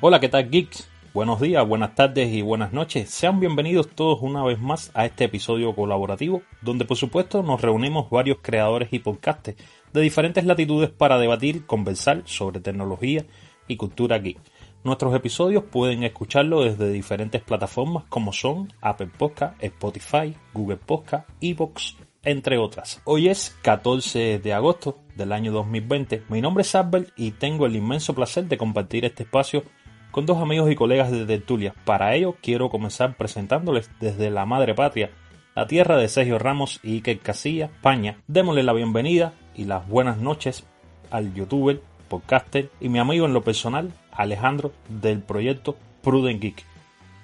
Hola, ¿qué tal geeks? Buenos días, buenas tardes y buenas noches. Sean bienvenidos todos una vez más a este episodio colaborativo, donde por supuesto nos reunimos varios creadores y podcasters de diferentes latitudes para debatir, conversar sobre tecnología y cultura geek. Nuestros episodios pueden escucharlo desde diferentes plataformas como son Apple Podcast, Spotify, Google Podcast, Evox, entre otras. Hoy es 14 de agosto del año 2020. Mi nombre es Albert y tengo el inmenso placer de compartir este espacio con dos amigos y colegas de Tertulia. Para ello quiero comenzar presentándoles desde la madre patria, la tierra de Sergio Ramos y Iker Casilla, España. Démosle la bienvenida y las buenas noches al youtuber, podcaster y mi amigo en lo personal, Alejandro, del proyecto Prudent Geek.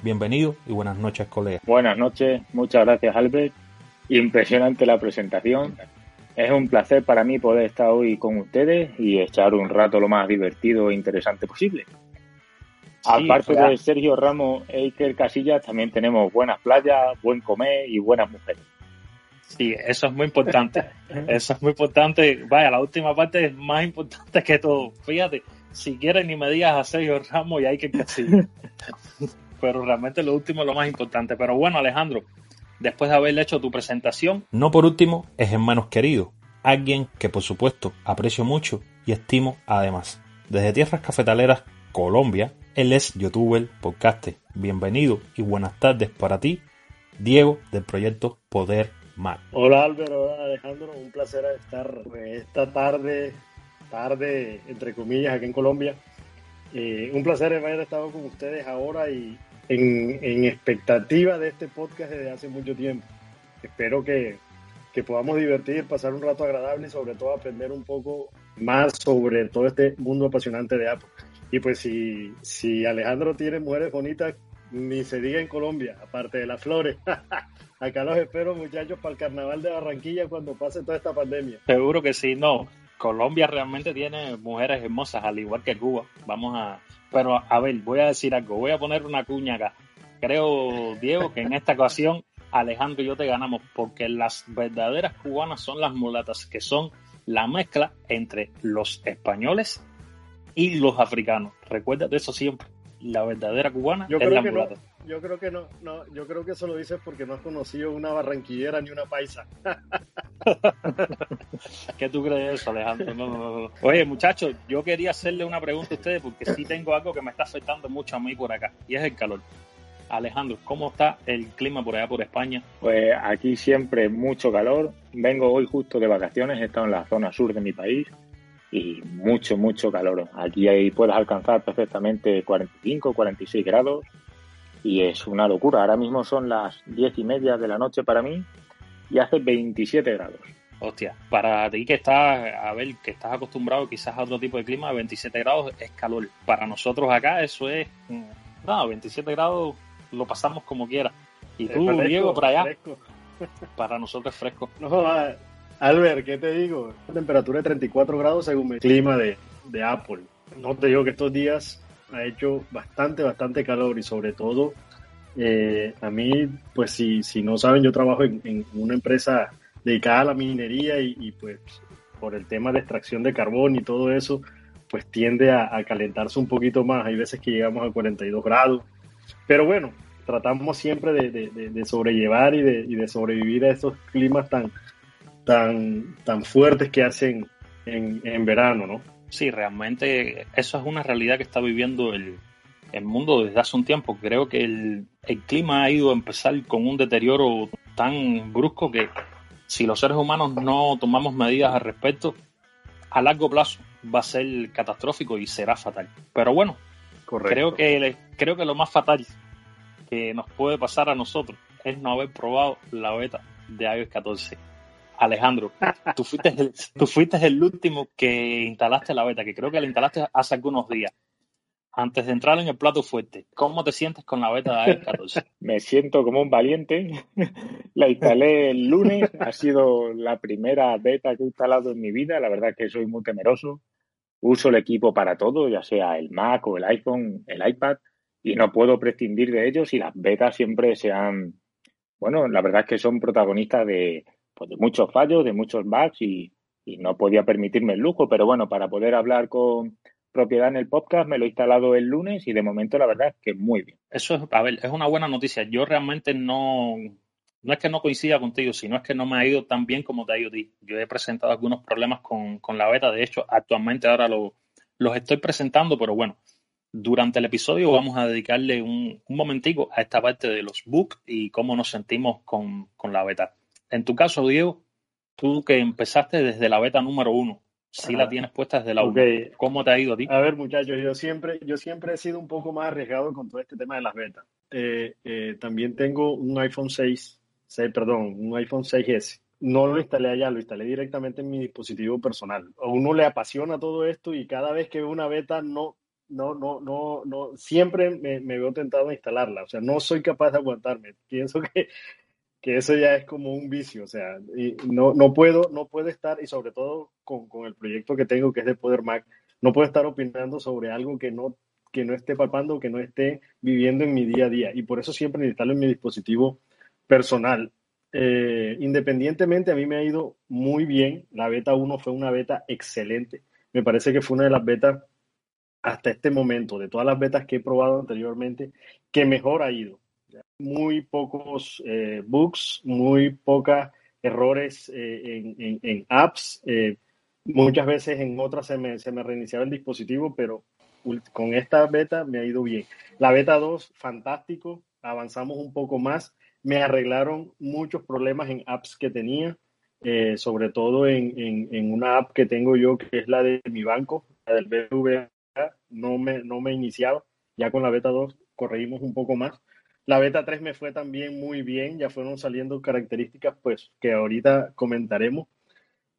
Bienvenido y buenas noches, colegas. Buenas noches, muchas gracias, Albert. Impresionante la presentación. Es un placer para mí poder estar hoy con ustedes y echar un rato lo más divertido e interesante posible. Aparte de Sergio Ramos e Iker Casillas, también tenemos buenas playas, buen comer y buenas mujeres. Sí, eso es muy importante. eso es muy importante. Vaya, la última parte es más importante que todo. Fíjate, si quieres ni me digas a Sergio Ramos y a Iker Casillas. Pero realmente lo último es lo más importante. Pero bueno, Alejandro, después de haberle hecho tu presentación. No por último, es en menos querido. Alguien que por supuesto aprecio mucho y estimo además. Desde tierras cafetaleras, Colombia, él es youtuber, podcaster. Bienvenido y buenas tardes para ti, Diego, del proyecto Poder Mar. Hola Álvaro, hola Alejandro, un placer estar esta tarde, tarde entre comillas, aquí en Colombia. Eh, un placer haber estado con ustedes ahora y en, en, expectativa de este podcast desde hace mucho tiempo. Espero que, que podamos divertir, pasar un rato agradable y sobre todo aprender un poco más sobre todo este mundo apasionante de Apple. Y pues si, si Alejandro tiene mujeres bonitas, ni se diga en Colombia, aparte de las flores. Acá los espero, muchachos, para el carnaval de Barranquilla cuando pase toda esta pandemia. Seguro que sí, no. Colombia realmente tiene mujeres hermosas, al igual que Cuba. Vamos a. Pero a ver, voy a decir algo, voy a poner una cuña acá. Creo, Diego, que en esta ocasión Alejandro y yo te ganamos, porque las verdaderas cubanas son las mulatas, que son la mezcla entre los españoles y los africanos. Recuérdate eso siempre. La verdadera cubana yo es creo la que mulata. No, yo creo que no, no, yo creo que eso lo dices porque no has conocido una barranquillera ni una paisa. ¿Qué tú crees de eso, Alejandro? No, no, no. Oye, muchachos, yo quería hacerle una pregunta a ustedes porque sí tengo algo que me está afectando mucho a mí por acá y es el calor. Alejandro, ¿cómo está el clima por allá por España? Pues aquí siempre mucho calor. Vengo hoy justo de vacaciones, he estado en la zona sur de mi país y mucho, mucho calor. Aquí ahí puedes alcanzar perfectamente 45, 46 grados y es una locura. Ahora mismo son las 10 y media de la noche para mí y hace 27 grados. Hostia, para ti que estás, a ver, que estás acostumbrado quizás a otro tipo de clima, 27 grados es calor. Para nosotros acá eso es, no, 27 grados lo pasamos como quiera. Y tú, fresco, Diego, por allá, fresco. para nosotros es fresco. No, Albert, ¿qué te digo? Temperatura de 34 grados según el clima de, de Apple. No te digo que estos días ha hecho bastante, bastante calor y sobre todo eh, a mí, pues si, si no saben, yo trabajo en, una empresa dedicada a la minería y, pues por el tema de extracción de carbón y todo eso, pues tiende a, calentarse un poquito más. Hay veces que llegamos a 42 grados. Pero bueno, tratamos siempre de, de, de, de sobrellevar y, y de, sobrevivir a estos climas tan, tan, tan fuertes que hacen en, en verano, ¿no? Sí, realmente eso es una realidad que está viviendo el, el mundo desde hace un tiempo. Creo que el, el, clima ha ido a empezar con un deterioro tan brusco que si los seres humanos no tomamos medidas al respecto, a largo plazo va a ser catastrófico y será fatal. Pero bueno, Correcto. creo que creo que lo más fatal que nos puede pasar a nosotros es no haber probado la beta de iOS 14. Alejandro, tú fuiste, el, tú fuiste el último que instalaste la beta, que creo que la instalaste hace algunos días. Antes de entrar en el plato fuerte, ¿cómo te sientes con la beta de iOS 14? Me siento como un valiente. la instalé el lunes, ha sido la primera beta que he instalado en mi vida. La verdad es que soy muy temeroso. Uso el equipo para todo, ya sea el Mac o el iPhone, el iPad, y no puedo prescindir de ellos y las betas siempre se han, bueno, la verdad es que son protagonistas de, pues de muchos fallos, de muchos bugs y, no podía permitirme el lujo, pero bueno, para poder hablar con, propiedad en el podcast, me lo he instalado el lunes y de momento la verdad es que muy bien. Eso es, a ver, es una buena noticia. Yo realmente no, no es que no coincida contigo, sino es que no me ha ido tan bien como te ha ido a ti. Yo he presentado algunos problemas con, la beta, de hecho, actualmente ahora los estoy presentando, pero bueno, durante el episodio vamos a dedicarle un, un momentico a esta parte de los bugs y cómo nos sentimos con, con la beta. En tu caso, Diego, tú que empezaste desde la beta número uno, si la tienes puesta desde la okay. ¿Cómo te ha ido a ti? A ver, muchachos, yo siempre, yo siempre he sido un poco más arriesgado con todo este tema de las betas. Eh, eh, también tengo un iPhone 6, 6, perdón, un iPhone 6S. No lo instalé allá, lo instalé directamente en mi dispositivo personal. A uno le apasiona todo esto y cada vez que veo una beta no, no, no, no, no, siempre me, me veo tentado a instalarla. O sea, no soy capaz de aguantarme. Pienso que que eso ya es como un vicio, o sea, no, no, puedo, no puedo estar, y sobre todo con, con, el proyecto que tengo, que es de Poder Mac, no puedo estar opinando sobre algo que no, que no esté palpando, que no esté viviendo en mi día a día, y por eso siempre me instalo en mi dispositivo personal. Eh, independientemente, a mí me ha ido muy bien, la beta 1 fue una beta excelente, me parece que fue una de las betas hasta este momento, de todas las betas que he probado anteriormente, que mejor ha ido muy pocos eh, bugs, muy pocos errores eh, en, apps. Eh, muchas veces en otras se me, se me reiniciaba el dispositivo, pero con esta beta me ha ido bien. La beta 2, fantástico, avanzamos un poco más. Me arreglaron muchos problemas en apps que tenía, sobre todo en, una app que tengo yo, que es la de mi banco, la del BBVA, no me, no me iniciaba. Ya con la beta 2 corregimos un poco más. La beta 3 me fue también muy bien, ya fueron saliendo características pues que ahorita comentaremos.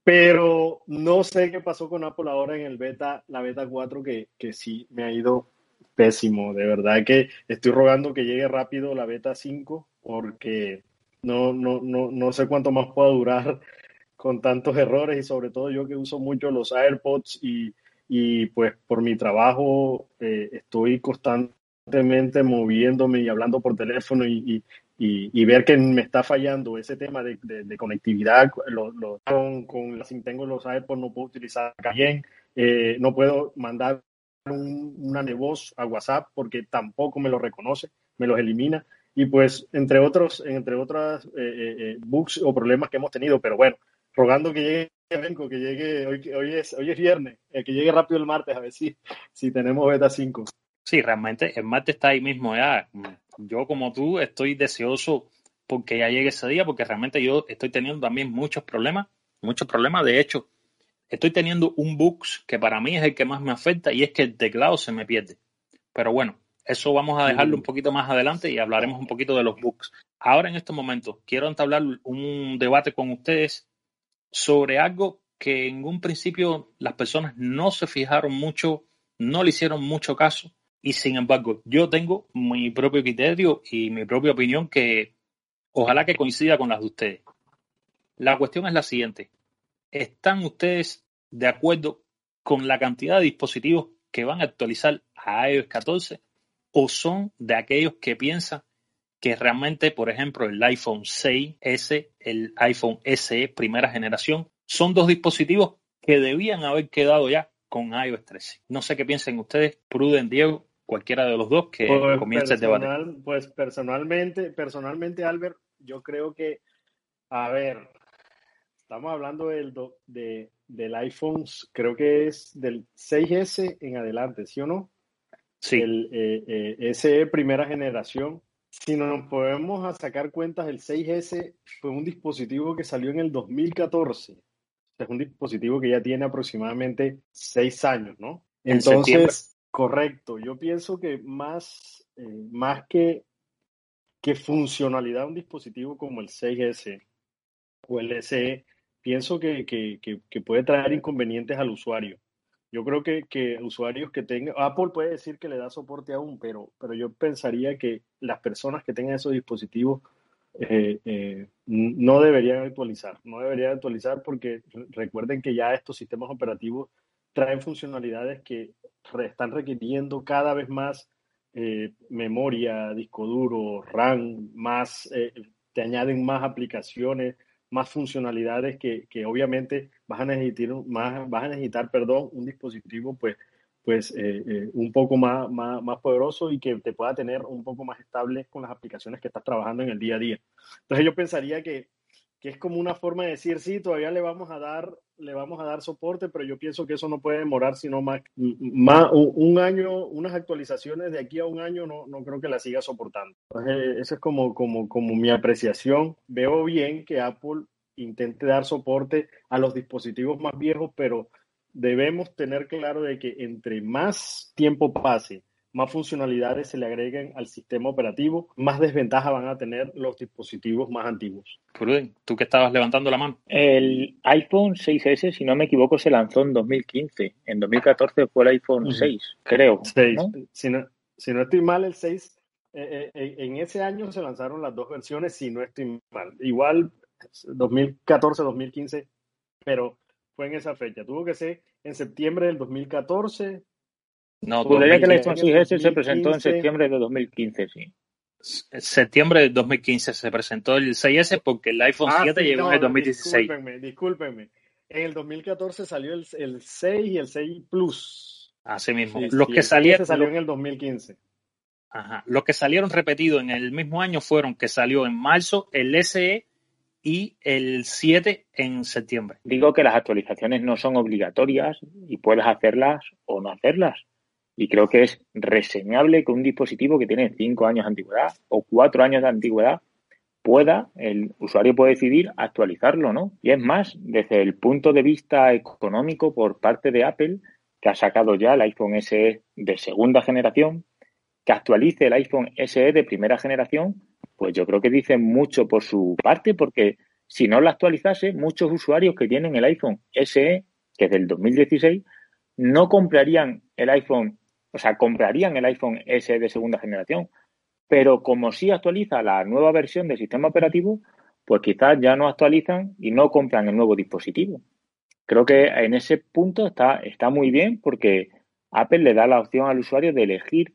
Pero no sé qué pasó con Apple ahora en el beta, la beta 4 que, que sí me ha ido pésimo, de verdad que estoy rogando que llegue rápido la beta 5 porque no, no, no, no sé cuánto más pueda durar con tantos errores y sobre todo yo que uso mucho los AirPods y, y pues por mi trabajo eh, estoy constante constantemente moviéndome y hablando por teléfono y, y, y, ver que me está fallando ese tema de, de, conectividad, lo, lo, con, con, si tengo los AirPods no puedo utilizar bien, eh, no puedo mandar un, una voz a WhatsApp porque tampoco me lo reconoce, me los elimina y pues entre otros, entre otras eh, eh, bugs o problemas que hemos tenido, pero bueno, rogando que llegue que llegue hoy, hoy es hoy es viernes, que llegue rápido el martes a ver si, si tenemos beta 5. Sí, realmente el martes está ahí mismo ya. Yo como tú estoy deseoso porque ya llegue ese día, porque realmente yo estoy teniendo también muchos problemas, muchos problemas. De hecho, estoy teniendo un bug que para mí es el que más me afecta y es que el teclado se me pierde. Pero bueno, eso vamos a dejarlo un poquito más adelante y hablaremos un poquito de los bugs. Ahora en estos momentos quiero entablar un debate con ustedes sobre algo que en un principio las personas no se fijaron mucho, no le hicieron mucho caso y sin embargo, yo tengo mi propio criterio y mi propia opinión que ojalá que coincida con las de ustedes. La cuestión es la siguiente. ¿Están ustedes de acuerdo con la cantidad de dispositivos que van a actualizar a iOS 14 o son de aquellos que piensan que realmente, por ejemplo, el iPhone 6S, el iPhone SE primera generación, son dos dispositivos que debían haber quedado ya con iOS 13? No sé qué piensen ustedes, Pruden, Diego, cualquiera de los dos que pues comience el debate. Pues personalmente, personalmente, Albert, yo creo que, a ver, estamos hablando del, de, del iPhone, creo que es del 6S en adelante, ¿sí o no? Sí. El eh, SE primera generación. Si nos podemos sacar cuentas, el 6S fue un dispositivo que salió en el 2014. Es un dispositivo que ya tiene aproximadamente seis años, ¿no? Entonces, Correcto, yo pienso que más, eh, más que, que funcionalidad de un dispositivo como el 6S o el SE, pienso que, que, que, puede traer inconvenientes al usuario. Yo creo que, que usuarios que tengan, Apple puede decir que le da soporte aún, pero, pero yo pensaría que las personas que tengan esos dispositivos eh, eh, no deberían actualizar, no deberían actualizar porque recuerden que ya estos sistemas operativos traen funcionalidades que están requiriendo cada vez más eh, memoria, disco duro, RAM, más, eh, te añaden más aplicaciones, más funcionalidades que, que, obviamente vas a necesitar, más, vas a necesitar perdón, un dispositivo pues, pues eh, eh, un poco más, más, más, poderoso y que te pueda tener un poco más estable con las aplicaciones que estás trabajando en el día a día. Entonces yo pensaría que, que, es como una forma de decir, sí, todavía le vamos a dar, le vamos a dar soporte, pero yo pienso que eso no puede demorar sino más, más un, año, unas actualizaciones de aquí a un año no, no creo que la siga soportando. Esa es como, como, como mi apreciación. Veo bien que Apple intente dar soporte a los dispositivos más viejos, pero debemos tener claro de que entre más tiempo pase, más funcionalidades se le agreguen al sistema operativo, más desventaja van a tener los dispositivos más antiguos. tú que estabas levantando la mano. El iPhone 6S, si no me equivoco, se lanzó en 2015. En 2014 fue el iPhone 6, creo. Si, no, si no estoy mal, el 6, eh, eh, en ese año se lanzaron las dos versiones, si no estoy mal. Igual 2014, 2015, pero fue en esa fecha. Tuvo que ser en septiembre del 2014. No, podría que el iPhone 6S se presentó en septiembre de 2015, sí. Septiembre de 2015 se presentó el 6S porque el iPhone 7 ah, llegó en el 2016. Discúlpenme, discúlpenme. En el 2014 salió el, el 6 y el 6 Plus. Así mismo. los que salieron. salió en el 2015. Ajá. Los que salieron repetidos en el mismo año fueron que salió en marzo el SE y el 7 en septiembre. Digo que las actualizaciones no son obligatorias y puedes hacerlas o no hacerlas. Y creo que es reseñable que un dispositivo que tiene 5 años de antigüedad o 4 años de antigüedad pueda, el usuario puede decidir actualizarlo, ¿no? Y es más, desde el punto de vista económico por parte de Apple, que ha sacado ya el iPhone SE de segunda generación, que actualice el iPhone SE de primera generación pues yo creo que dice mucho por su parte, porque si no la actualizase, muchos usuarios que tienen el iPhone SE, que es del 2016, no comprarían el iPhone, o sea, comprarían el iPhone SE de segunda generación. Pero como sí actualiza la nueva versión del sistema operativo, pues quizás ya no actualizan y no compran el nuevo dispositivo. Creo que en ese punto está, está muy bien porque Apple le da la opción al usuario de elegir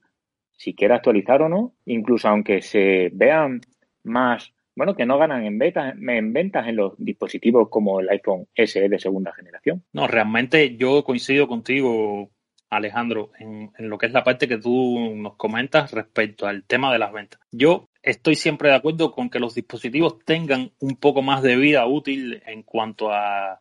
si quiere actualizar o no, incluso aunque se vean más, bueno, que no ganan en ventas, en ventas en los dispositivos como el iPhone SE de segunda generación. No, realmente yo coincido contigo, Alejandro, en, lo que es la parte que tú nos comentas respecto al tema de las ventas. Yo estoy siempre de acuerdo con que los dispositivos tengan un poco más de vida útil en cuanto a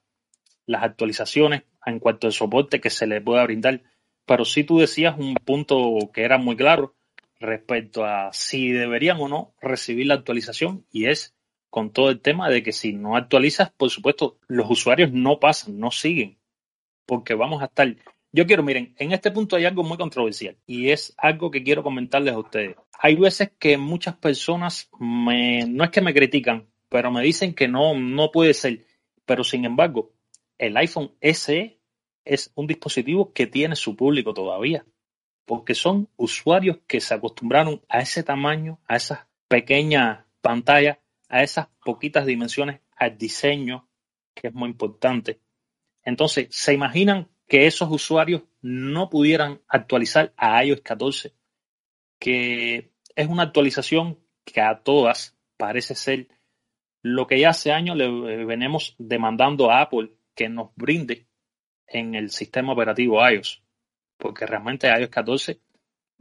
las actualizaciones, en cuanto al soporte que se le pueda brindar pero sí tú decías un punto que era muy claro respecto a si deberían o no recibir la actualización y es con todo el tema de que si no actualizas, por supuesto, los usuarios no pasan, no siguen, porque vamos a estar... Yo quiero, miren, en este punto hay algo muy controversial y es algo que quiero comentarles a ustedes. Hay veces que muchas personas me, no es que me critican, pero me dicen que no, no puede ser. Pero sin embargo, el iPhone SE es un dispositivo que tiene su público todavía, porque son usuarios que se acostumbraron a ese tamaño, a esas pequeñas pantallas, a esas poquitas dimensiones, al diseño, que es muy importante. Entonces, ¿se imaginan que esos usuarios no pudieran actualizar a iOS 14? Que es una actualización que a todas parece ser lo que ya hace años le venimos demandando a Apple que nos brinde en el sistema operativo iOS, porque realmente iOS 14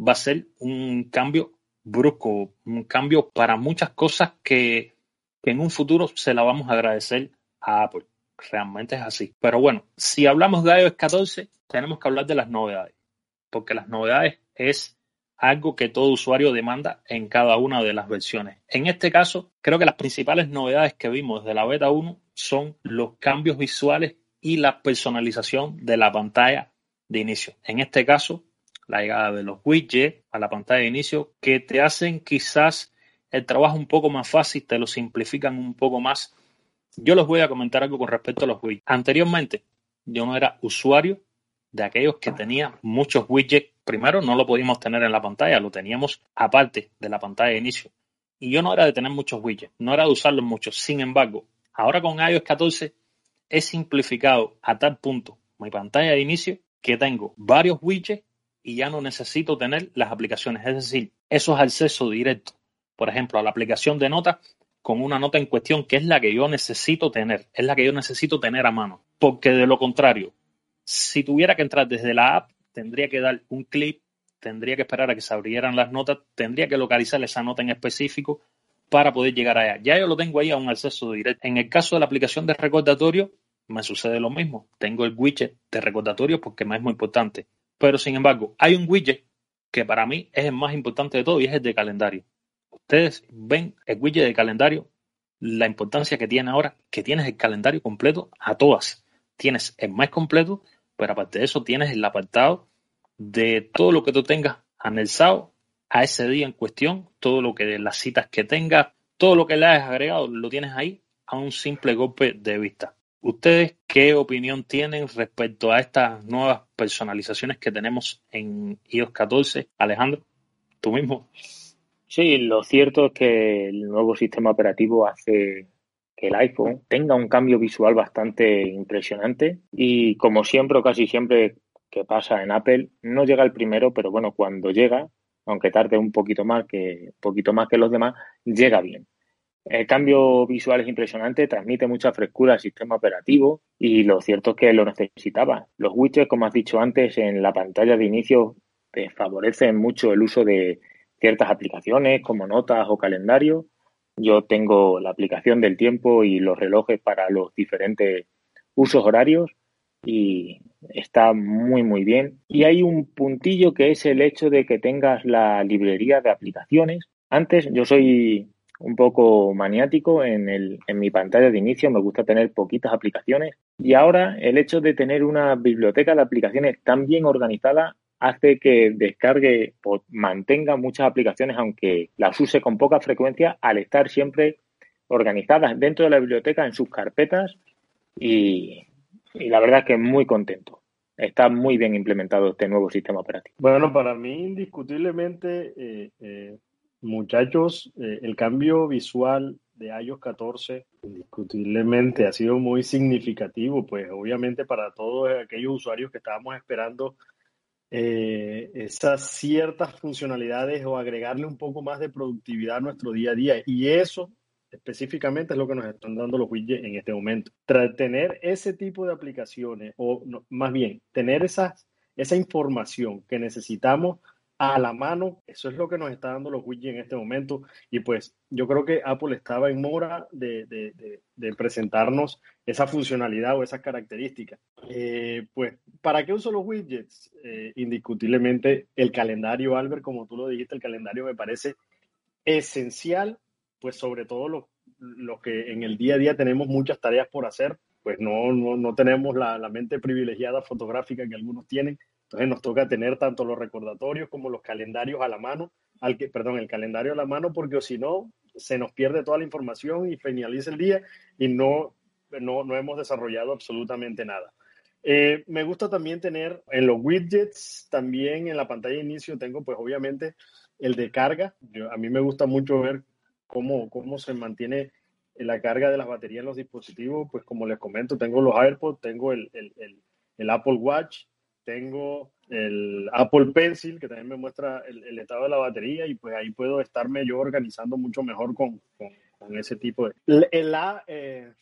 va a ser un cambio brusco, un cambio para muchas cosas que, en un futuro se la vamos a agradecer a Apple. Realmente es así. Pero bueno, si hablamos de iOS 14, tenemos que hablar de las novedades, porque las novedades es algo que todo usuario demanda en cada una de las versiones. En este caso, creo que las principales novedades que vimos de la beta 1 son los cambios visuales y la personalización de la pantalla de inicio. En este caso, la llegada de los widgets a la pantalla de inicio que te hacen quizás el trabajo un poco más fácil, te lo simplifican un poco más. Yo les voy a comentar algo con respecto a los widgets. Anteriormente, yo no era usuario de aquellos que tenían muchos widgets. Primero, no lo podíamos tener en la pantalla, lo teníamos aparte de la pantalla de inicio. Y yo no era de tener muchos widgets, no era de usarlos mucho. Sin embargo, ahora con iOS 14 he simplificado a tal punto mi pantalla de inicio que tengo varios widgets y ya no necesito tener las aplicaciones. Es decir, eso es acceso directo, por ejemplo, a la aplicación de notas con una nota en cuestión que es la que yo necesito tener, es la que yo necesito tener a mano. Porque de lo contrario, si tuviera que entrar desde la app tendría que dar un clip, tendría que esperar a que se abrieran las notas, tendría que localizar esa nota en específico para poder llegar allá. Ya yo lo tengo ahí a un acceso directo. En el caso de la aplicación de recordatorio, me sucede lo mismo. Tengo el widget de recordatorio porque me es muy importante. Pero sin embargo, hay un widget que para mí es el más importante de todo y es el de calendario. Ustedes ven el widget de calendario, la importancia que tiene ahora, que tienes el calendario completo a todas. Tienes el mes completo, pero aparte de eso tienes el apartado de todo lo que tú tengas anexado a ese día en cuestión, todo lo que las citas que tengas, todo lo que le hayas agregado, lo tienes ahí a un simple golpe de vista. ¿Ustedes qué opinión tienen respecto a estas nuevas personalizaciones que tenemos en iOS 14? Alejandro, tú mismo. Sí, lo cierto es que el nuevo sistema operativo hace que el iPhone tenga un cambio visual bastante impresionante y como siempre o casi siempre que pasa en Apple, no llega el primero, pero bueno, cuando llega, aunque tarde un poquito más que, poquito más que los demás, llega bien. El cambio visual es impresionante, transmite mucha frescura al sistema operativo y lo cierto es que lo necesitaba. Los widgets, como has dicho antes, en la pantalla de inicio favorecen mucho el uso de ciertas aplicaciones como notas o calendario. Yo tengo la aplicación del tiempo y los relojes para los diferentes usos horarios y está muy muy bien. Y hay un puntillo que es el hecho de que tengas la librería de aplicaciones. Antes yo soy un poco maniático en, el, en mi pantalla de inicio, me gusta tener poquitas aplicaciones y ahora el hecho de tener una biblioteca de aplicaciones tan bien organizada hace que descargue o mantenga muchas aplicaciones aunque las use con poca frecuencia al estar siempre organizadas dentro de la biblioteca en sus carpetas y, la verdad es que muy contento. Está muy bien implementado este nuevo sistema operativo. Bueno, para mí indiscutiblemente eh, eh, Muchachos, eh, el cambio visual de iOS 14 indiscutiblemente ha sido muy significativo, pues obviamente para todos aquellos usuarios que estábamos esperando eh, esas ciertas funcionalidades o agregarle un poco más de productividad a nuestro día a día. Y eso específicamente es lo que nos están dando los widgets en este momento. tener ese tipo de aplicaciones, o más bien, tener esas, esa información que necesitamos a la mano. Eso es lo que nos está dando los widgets en este momento. Y pues yo creo que Apple estaba en mora de, presentarnos esa funcionalidad o esas características. Eh, pues, ¿para qué uso los widgets? Eh, indiscutiblemente el calendario, Albert, como tú lo dijiste, el calendario me parece esencial, pues sobre todo los lo que en el día a día tenemos muchas tareas por hacer, pues no, no, tenemos la, la mente privilegiada fotográfica que algunos tienen, entonces nos toca tener tanto los recordatorios como los calendarios a la mano, al que, perdón, el calendario a la mano, porque si no, se nos pierde toda la información y finaliza el día y no, no, hemos desarrollado absolutamente nada. Eh, me gusta también tener en los widgets, también en la pantalla de inicio tengo pues obviamente el de carga. a mí me gusta mucho ver cómo, cómo se mantiene la carga de las baterías en los dispositivos. Pues como les comento, tengo los AirPods, tengo el, el, el Apple Watch, tengo el Apple Pencil, que también me muestra el, estado de la batería y pues ahí puedo estarme yo organizando mucho mejor con, con, ese tipo de... La, eh,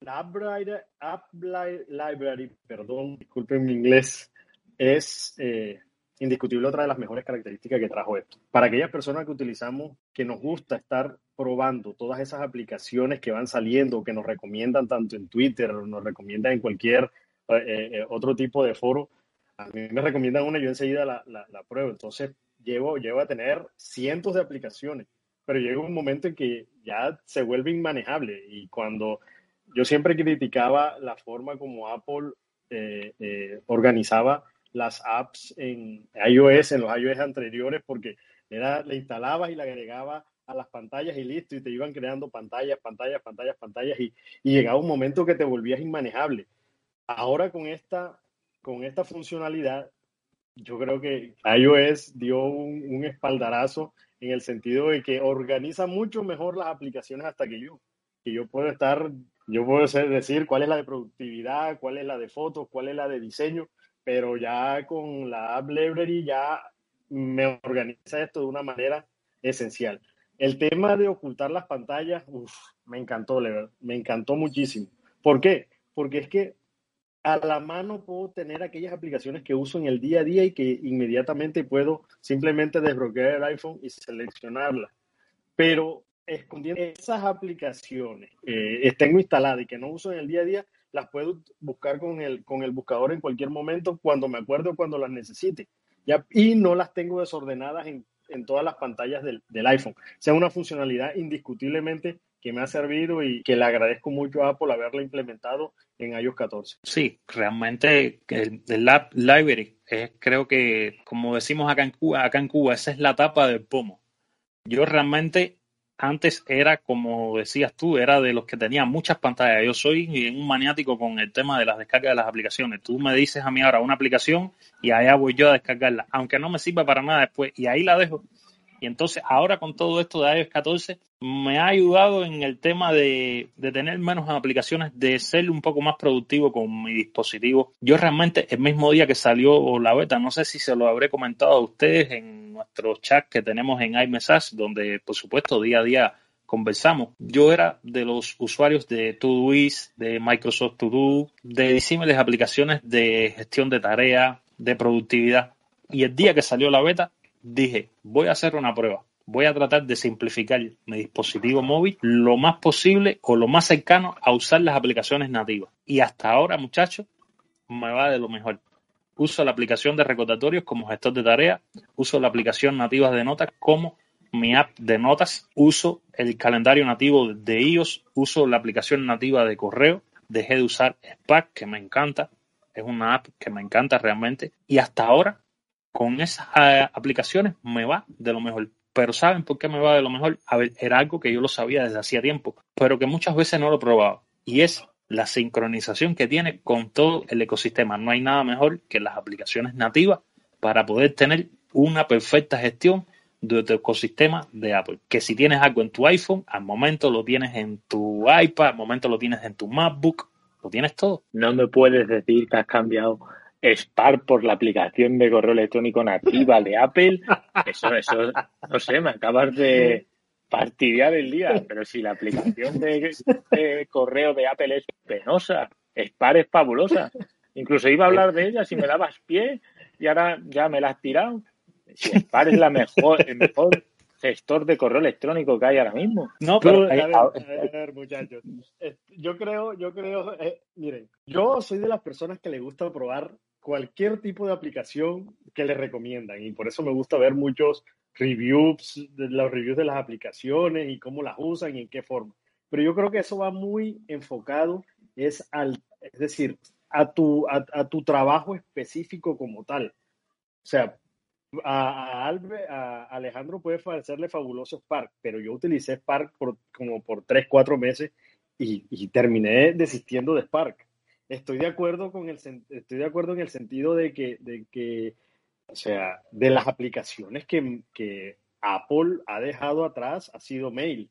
la App, Library, perdón, disculpen mi inglés, es eh, indiscutible otra de las mejores características que trajo esto. Para aquellas personas que utilizamos, que nos gusta estar probando todas esas aplicaciones que van saliendo, que nos recomiendan tanto en Twitter, nos recomiendan en cualquier eh, otro tipo de foro, a mí me recomiendan una yo enseguida la, la, la, pruebo. Entonces, llevo, llevo a tener cientos de aplicaciones, pero llega un momento en que ya se vuelve inmanejable. Y cuando yo siempre criticaba la forma como Apple eh, eh, organizaba las apps en iOS, en los iOS anteriores, porque era, le instalabas y le agregabas a las pantallas y listo, y te iban creando pantallas, pantallas, pantallas, pantallas, y, y llegaba un momento que te volvías inmanejable. Ahora con esta con esta funcionalidad, yo creo que iOS dio un, espaldarazo en el sentido de que organiza mucho mejor las aplicaciones hasta que yo. Que yo puedo estar, yo puedo decir cuál es la de productividad, cuál es la de fotos, cuál es la de diseño, pero ya con la App Library ya me organiza esto de una manera esencial. El tema de ocultar las pantallas, me encantó, me encantó muchísimo. ¿Por qué? Porque es que a la mano puedo tener aquellas aplicaciones que uso en el día a día y que inmediatamente puedo simplemente desbloquear el iPhone y seleccionarla. Pero escondiendo esas aplicaciones que tengo instaladas y que no uso en el día a día, las puedo buscar con el, con el buscador en cualquier momento, cuando me acuerdo cuando las necesite. Y no las tengo desordenadas en, en todas las pantallas del, del iPhone. O sea, una funcionalidad indiscutiblemente que me ha servido y que le agradezco mucho a Apple haberla implementado en iOS 14. Sí, realmente el, el Library es, creo que, como decimos acá en Cuba, acá en Cuba, esa es la tapa del pomo. Yo realmente antes era, como decías tú, era de los que tenía muchas pantallas. Yo soy un maniático con el tema de las descargas de las aplicaciones. Tú me dices a mí ahora una aplicación y allá voy yo a descargarla, aunque no me sirva para nada después, y ahí la dejo. Y entonces ahora con todo esto de iOS 14 me ha ayudado en el tema de, de, tener menos aplicaciones, de ser un poco más productivo con mi dispositivo. Yo realmente el mismo día que salió la beta, no sé si se lo habré comentado a ustedes en nuestro chat que tenemos en iMessage, donde por supuesto día a día conversamos. Yo era de los usuarios de Todoist, de Microsoft To Do, de disímiles aplicaciones de gestión de tareas, de productividad. Y el día que salió la beta, dije, voy a hacer una prueba. Voy a tratar de simplificar mi dispositivo móvil lo más posible o lo más cercano a usar las aplicaciones nativas. Y hasta ahora, muchachos, me va de lo mejor. Uso la aplicación de recordatorios como gestor de tareas, uso la aplicación nativa de notas como mi app de notas, uso el calendario nativo de iOS, uso la aplicación nativa de correo, dejé de usar Spark, que me encanta, es una app que me encanta realmente, y hasta ahora con esas eh, aplicaciones me va de lo mejor. Pero ¿saben por qué me va de lo mejor? A ver, era algo que yo lo sabía desde hacía tiempo, pero que muchas veces no lo he probado. Y es la sincronización que tiene con todo el ecosistema. No hay nada mejor que las aplicaciones nativas para poder tener una perfecta gestión de tu ecosistema de Apple. Que si tienes algo en tu iPhone, al momento lo tienes en tu iPad, al momento lo tienes en tu MacBook, lo tienes todo. No me puedes decir que has cambiado Spark por la aplicación de correo electrónico nativa de Apple, eso, eso, no sé, me acabas de fastidiar el día, pero si la aplicación de, correo de Apple es penosa, Spark es fabulosa. Incluso iba a hablar de ella si me dabas pie y ahora ya me la has tirado. Si Spark es la mejor, el mejor gestor de correo electrónico que hay ahora mismo. No, pero a ver, a ver, muchachos. Yo creo, yo creo, eh, miren, yo soy de las personas que le gusta probar cualquier tipo de aplicación que le recomiendan y por eso me gusta ver muchos reviews, los reviews de las aplicaciones y cómo las usan y en qué forma. Pero yo creo que eso va muy enfocado es al, es decir, a tu, a, a tu trabajo específico como tal. O sea, a, a, Alejandro puede parecerle fabuloso Spark, pero yo utilicé Spark por, como por 3, 4 meses y terminé desistiendo de Spark estoy de acuerdo con el estoy de acuerdo en el sentido de que, de que o sea, de las aplicaciones que, que Apple ha dejado atrás ha sido Mail.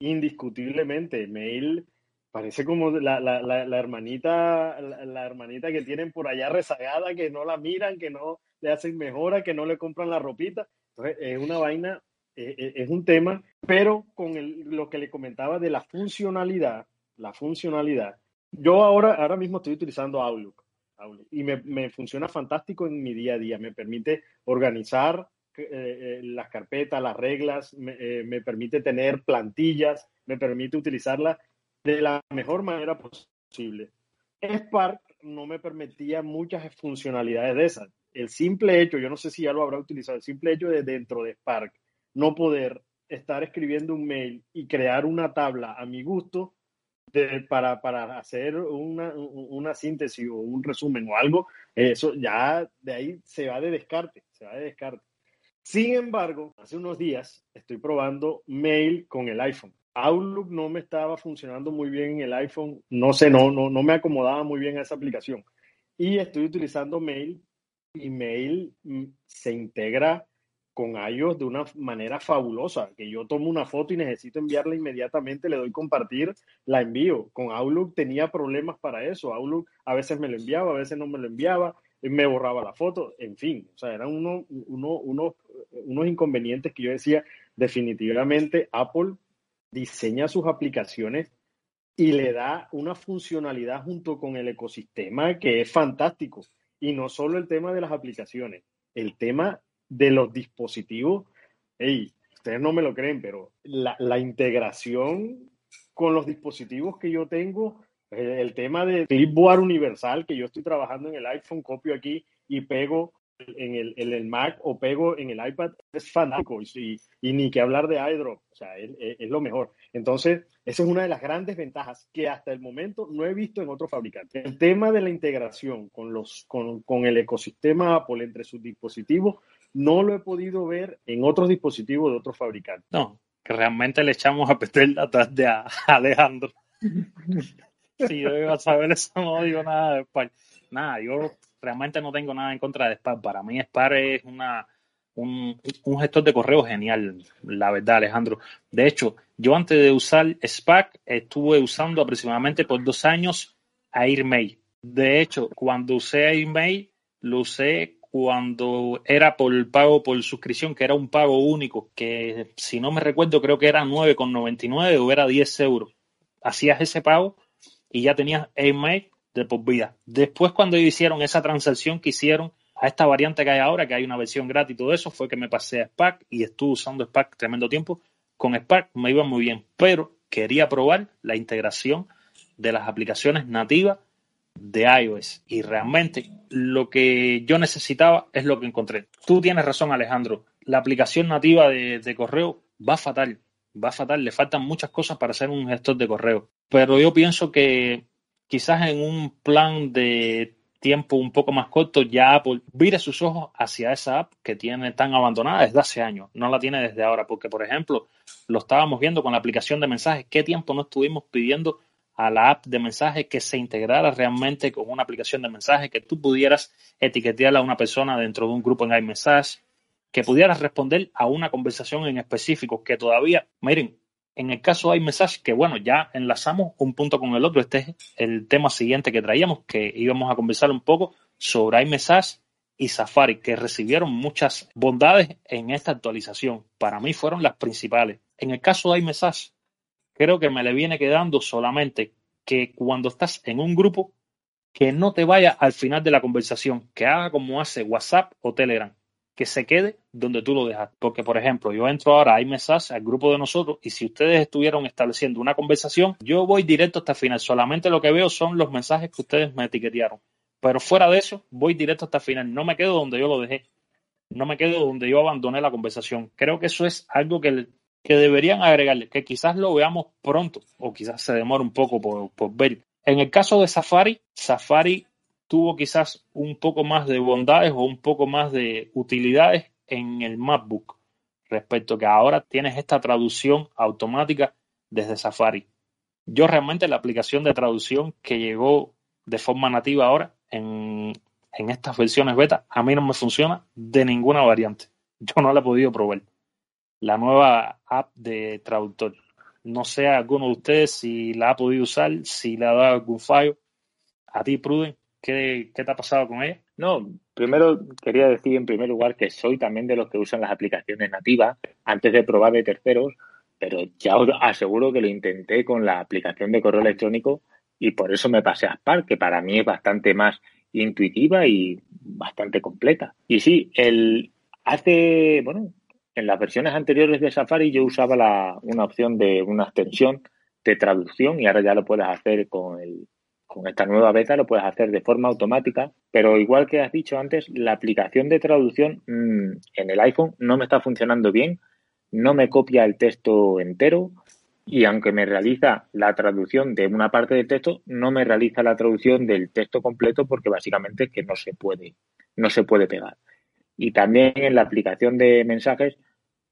Indiscutiblemente, Mail parece como la, la, la, hermanita, la, hermanita que tienen por allá rezagada, que no la miran, que no le hacen mejora, que no le compran la ropita. Entonces, es una vaina, es, e, es un tema, pero con el, lo que le comentaba de la funcionalidad, la funcionalidad, yo ahora, ahora mismo estoy utilizando Outlook, y me, funciona fantástico en mi día a día. Me permite organizar eh, eh, las carpetas, las reglas, me, eh, me, permite tener plantillas, me permite utilizarla de la mejor manera posible. Spark no me permitía muchas funcionalidades de esas. El simple hecho, yo no sé si ya lo habrá utilizado, el simple hecho de dentro de Spark no poder estar escribiendo un mail y crear una tabla a mi gusto, para, para, hacer una, una, síntesis o un resumen o algo, eso ya de ahí se va de descarte, se va de descarte. Sin embargo, hace unos días estoy probando Mail con el iPhone. Outlook no me estaba funcionando muy bien en el iPhone, no sé, no, no, no me acomodaba muy bien a esa aplicación. Y estoy utilizando Mail y Mail mm, se integra con iOS de una manera fabulosa, que yo tomo una foto y necesito enviarla inmediatamente, le doy compartir, la envío. Con Outlook tenía problemas para eso. Outlook a veces me lo enviaba, a veces no me lo enviaba, me borraba la foto, en fin, o sea, eran uno, uno, uno, unos inconvenientes que yo decía, definitivamente Apple diseña sus aplicaciones y le da una funcionalidad junto con el ecosistema que es fantástico. Y no solo el tema de las aplicaciones, el tema de los dispositivos. Hey, ustedes no me lo creen, pero la, la integración con los dispositivos que yo tengo, eh, el tema de clipboard universal que yo estoy trabajando en el iPhone, copio aquí y pego en el, el Mac o pego en el iPad, es fantástico. Y, ni que hablar de iDrop, o sea, es, es, lo mejor. Entonces, esa es una de las grandes ventajas que hasta el momento no he visto en otros fabricantes. El tema de la integración con, los, con, con el ecosistema Apple entre sus dispositivos, no lo he podido ver en otros dispositivos de otros fabricantes. No, que realmente le echamos a perder la tarde a Alejandro. si yo iba a saber eso, no digo nada de Spar. Nada, yo realmente no tengo nada en contra de Spar. Para mí Spar es una, un, un, gestor de correo genial, la verdad, Alejandro. De hecho, yo antes de usar Spark estuve usando aproximadamente por dos años AirMail. De hecho, cuando usé AirMail, lo usé cuando era por pago por suscripción, que era un pago único, que si no me recuerdo creo que era 9,99 o era 10 euros. Hacías ese pago y ya tenías email de por vida. Después cuando hicieron esa transacción que hicieron a esta variante que hay ahora, que hay una versión gratis y todo eso, fue que me pasé a Spark y estuve usando Spark tremendo tiempo. Con Spark me iba muy bien, pero quería probar la integración de las aplicaciones nativas de iOS y realmente lo que yo necesitaba es lo que encontré. Tú tienes razón, Alejandro. La aplicación nativa de, correo va fatal, va fatal. Le faltan muchas cosas para ser un gestor de correo. Pero yo pienso que quizás en un plan de tiempo un poco más corto ya Apple vire sus ojos hacia esa app que tiene tan abandonada desde hace años. No la tiene desde ahora, porque por ejemplo lo estábamos viendo con la aplicación de mensajes. ¿Qué tiempo no estuvimos pidiendo a la app de mensajes que se integrara realmente con una aplicación de mensajes, que tú pudieras etiquetarla a una persona dentro de un grupo en iMessage, que pudieras responder a una conversación en específico, que todavía, miren, en el caso de iMessage, que bueno, ya enlazamos un punto con el otro, este es el tema siguiente que traíamos, que íbamos a conversar un poco sobre iMessage y Safari, que recibieron muchas bondades en esta actualización. Para mí fueron las principales. En el caso de iMessage, creo que me le viene quedando solamente que cuando estás en un grupo, que no te vaya al final de la conversación, que haga como hace WhatsApp o Telegram, que se quede donde tú lo dejas. Porque, por ejemplo, yo entro ahora a iMessage, al grupo de nosotros, y si ustedes estuvieron estableciendo una conversación, yo voy directo hasta el final. Solamente lo que veo son los mensajes que ustedes me etiquetearon. Pero fuera de eso, voy directo hasta el final. No me quedo donde yo lo dejé. No me quedo donde yo abandoné la conversación. Creo que eso es algo que que deberían agregarle, que quizás lo veamos pronto o quizás se demore un poco por, por, ver. En el caso de Safari, Safari tuvo quizás un poco más de bondades o un poco más de utilidades en el MacBook respecto a que ahora tienes esta traducción automática desde Safari. Yo realmente la aplicación de traducción que llegó de forma nativa ahora en, en estas versiones beta, a mí no me funciona de ninguna variante. Yo no la he podido probar la nueva app de traductor. No sé a alguno de ustedes si la ha podido usar, si le ha dado algún fallo. A ti, Pruden, ¿qué, ¿qué te ha pasado con ella? No, primero quería decir en primer lugar que soy también de los que usan las aplicaciones nativas antes de probar de terceros, pero ya os aseguro que lo intenté con la aplicación de correo electrónico y por eso me pasé a Spark, que para mí es bastante más intuitiva y bastante completa. Y sí, el hace, bueno, en las versiones anteriores de Safari yo usaba la, una opción de una extensión de traducción y ahora ya lo puedes hacer con, el, con esta nueva beta, lo puedes hacer de forma automática, pero igual que has dicho antes, la aplicación de traducción mmm, en el iPhone no me está funcionando bien, no me copia el texto entero y aunque me realiza la traducción de una parte del texto, no me realiza la traducción del texto completo porque básicamente que no se puede, no se puede pegar. Y también en la aplicación de mensajes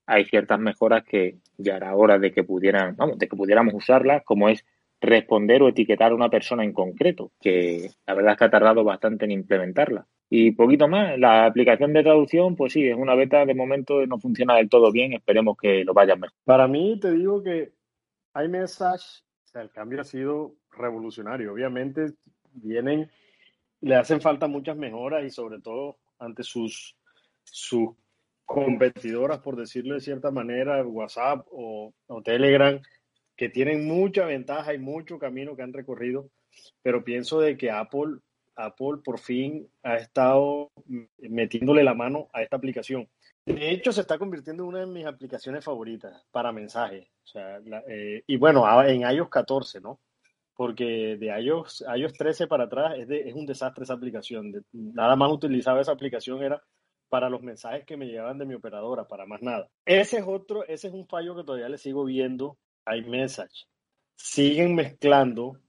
hay ciertas mejoras que ya era hora de que pudieran, vamos, de que pudiéramos usarlas, como es responder o etiquetar a una persona en concreto, que la verdad es que ha tardado bastante en implementarla. Y poquito más, la aplicación de traducción, pues sí, es una beta de momento no funciona del todo bien, esperemos que lo vayan mejor. Para mí, te digo que iMessage, o el cambio ha sido revolucionario. Obviamente, vienen, le hacen falta muchas mejoras y sobre todo ante sus, sus competidoras, por decirlo de cierta manera, WhatsApp o, o Telegram, que tienen mucha ventaja y mucho camino que han recorrido, pero pienso de que Apple, Apple por fin ha estado metiéndole la mano a esta aplicación. De hecho, se está convirtiendo en una de mis aplicaciones favoritas para mensajes. Eh, y bueno, en iOS 14, ¿no? Porque de iOS, iOS 13 para atrás es un desastre esa aplicación. nada más utilizaba esa aplicación era para los mensajes que me llegaban de mi operadora, para más nada. Ese es otro, ese es un fallo que todavía le sigo viendo a iMessage. Siguen mezclando